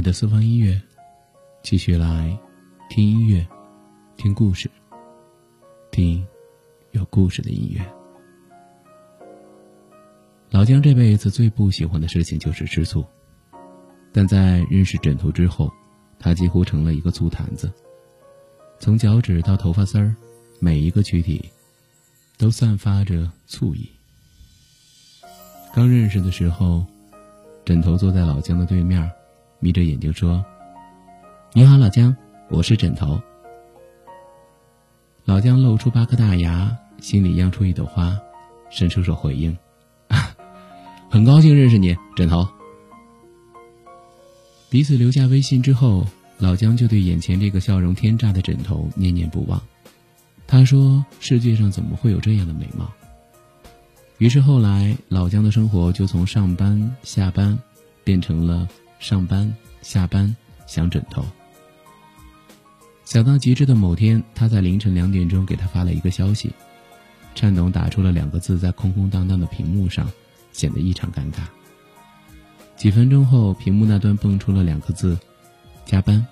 味的私房音乐，继续来听音乐，听故事，听有故事的音乐。老姜这辈子最不喜欢的事情就是吃醋，但在认识枕头之后，他几乎成了一个醋坛子。从脚趾到头发丝儿，每一个躯体都散发着醋意。刚认识的时候，枕头坐在老姜的对面，眯着眼睛说：“你好，老姜，我是枕头。”老姜露出八颗大牙，心里漾出一朵花，伸出手回应。很高兴认识你，枕头。彼此留下微信之后，老姜就对眼前这个笑容天炸的枕头念念不忘。他说：“世界上怎么会有这样的美貌？”于是后来，老姜的生活就从上班下班，变成了上班下班想枕头。想到极致的某天，他在凌晨两点钟给他发了一个消息，颤抖打出了两个字，在空空荡荡的屏幕上。显得异常尴尬。几分钟后，屏幕那端蹦出了两个字：“加班。”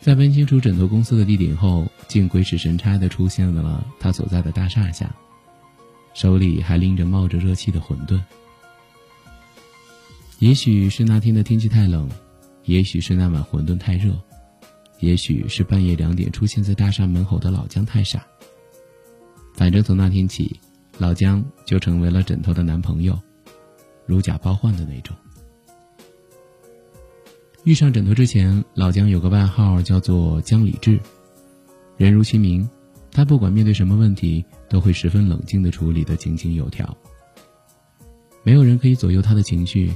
在问清楚枕头公司的地点后，竟鬼使神差的出现了他所在的大厦下，手里还拎着冒着热气的馄饨。也许是那天的天气太冷，也许是那碗馄饨太热，也许是半夜两点出现在大厦门口的老姜太傻。反正从那天起。老姜就成为了枕头的男朋友，如假包换的那种。遇上枕头之前，老姜有个外号叫做“姜理智”，人如其名，他不管面对什么问题，都会十分冷静的处理的井井有条。没有人可以左右他的情绪，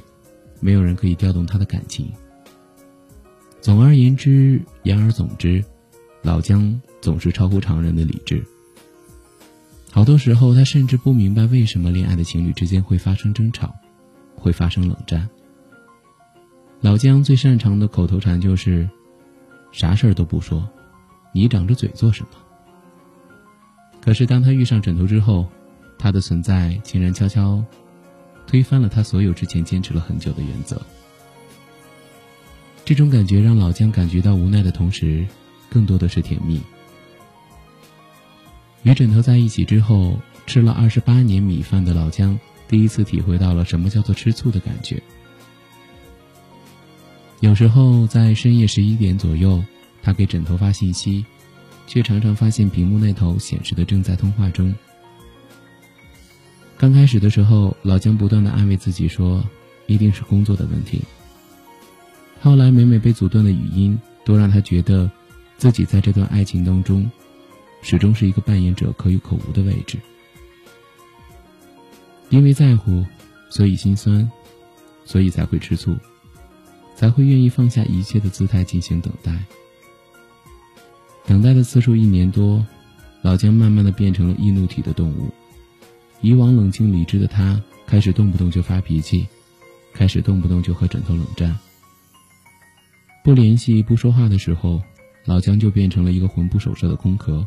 没有人可以调动他的感情。总而言之，言而总之，老姜总是超乎常人的理智。好多时候，他甚至不明白为什么恋爱的情侣之间会发生争吵，会发生冷战。老姜最擅长的口头禅就是：“啥事儿都不说，你长着嘴做什么？”可是当他遇上枕头之后，他的存在竟然悄悄推翻了他所有之前坚持了很久的原则。这种感觉让老姜感觉到无奈的同时，更多的是甜蜜。与枕头在一起之后，吃了二十八年米饭的老姜，第一次体会到了什么叫做吃醋的感觉。有时候在深夜十一点左右，他给枕头发信息，却常常发现屏幕那头显示的正在通话中。刚开始的时候，老姜不断的安慰自己说，一定是工作的问题。后来每每被阻断的语音，都让他觉得，自己在这段爱情当中。始终是一个扮演者可有可无的位置，因为在乎，所以心酸，所以才会吃醋，才会愿意放下一切的姿态进行等待。等待的次数一年多，老姜慢慢的变成了易怒体的动物。以往冷静理智的他，开始动不动就发脾气，开始动不动就和枕头冷战。不联系、不说话的时候，老姜就变成了一个魂不守舍的空壳。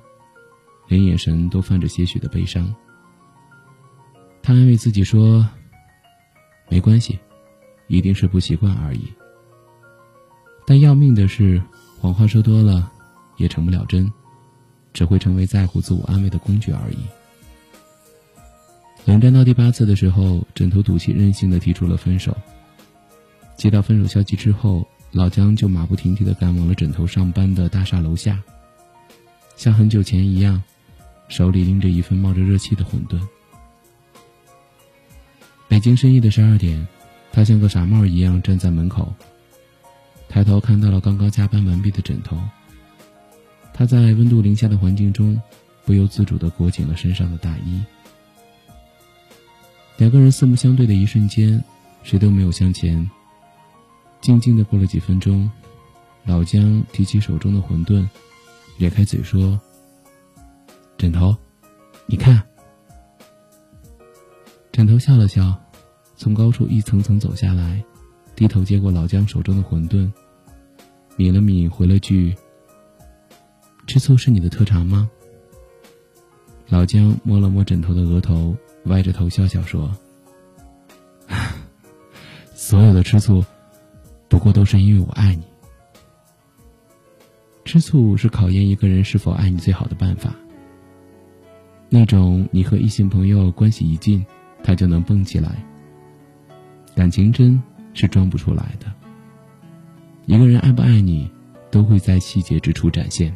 连眼神都泛着些许的悲伤。他安慰自己说：“没关系，一定是不习惯而已。”但要命的是，谎话说多了，也成不了真，只会成为在乎自我安慰的工具而已。冷战到第八次的时候，枕头赌气任性的提出了分手。接到分手消息之后，老姜就马不停蹄的赶往了枕头上班的大厦楼下，像很久前一样。手里拎着一份冒着热气的馄饨。北京深夜的十二点，他像个傻帽一样站在门口，抬头看到了刚刚加班完毕的枕头。他在温度零下的环境中，不由自主的裹紧了身上的大衣。两个人四目相对的一瞬间，谁都没有向前。静静的过了几分钟，老姜提起手中的馄饨，咧开嘴说。枕头，你看。枕头笑了笑，从高处一层层走下来，低头接过老姜手中的馄饨，抿了抿，回了句：“吃醋是你的特长吗？”老姜摸了摸枕头的额头，歪着头笑笑说：“ 所有的吃醋，不过都是因为我爱你。吃醋是考验一个人是否爱你最好的办法。那种你和异性朋友关系一近，他就能蹦起来。感情真是装不出来的。一个人爱不爱你，都会在细节之处展现。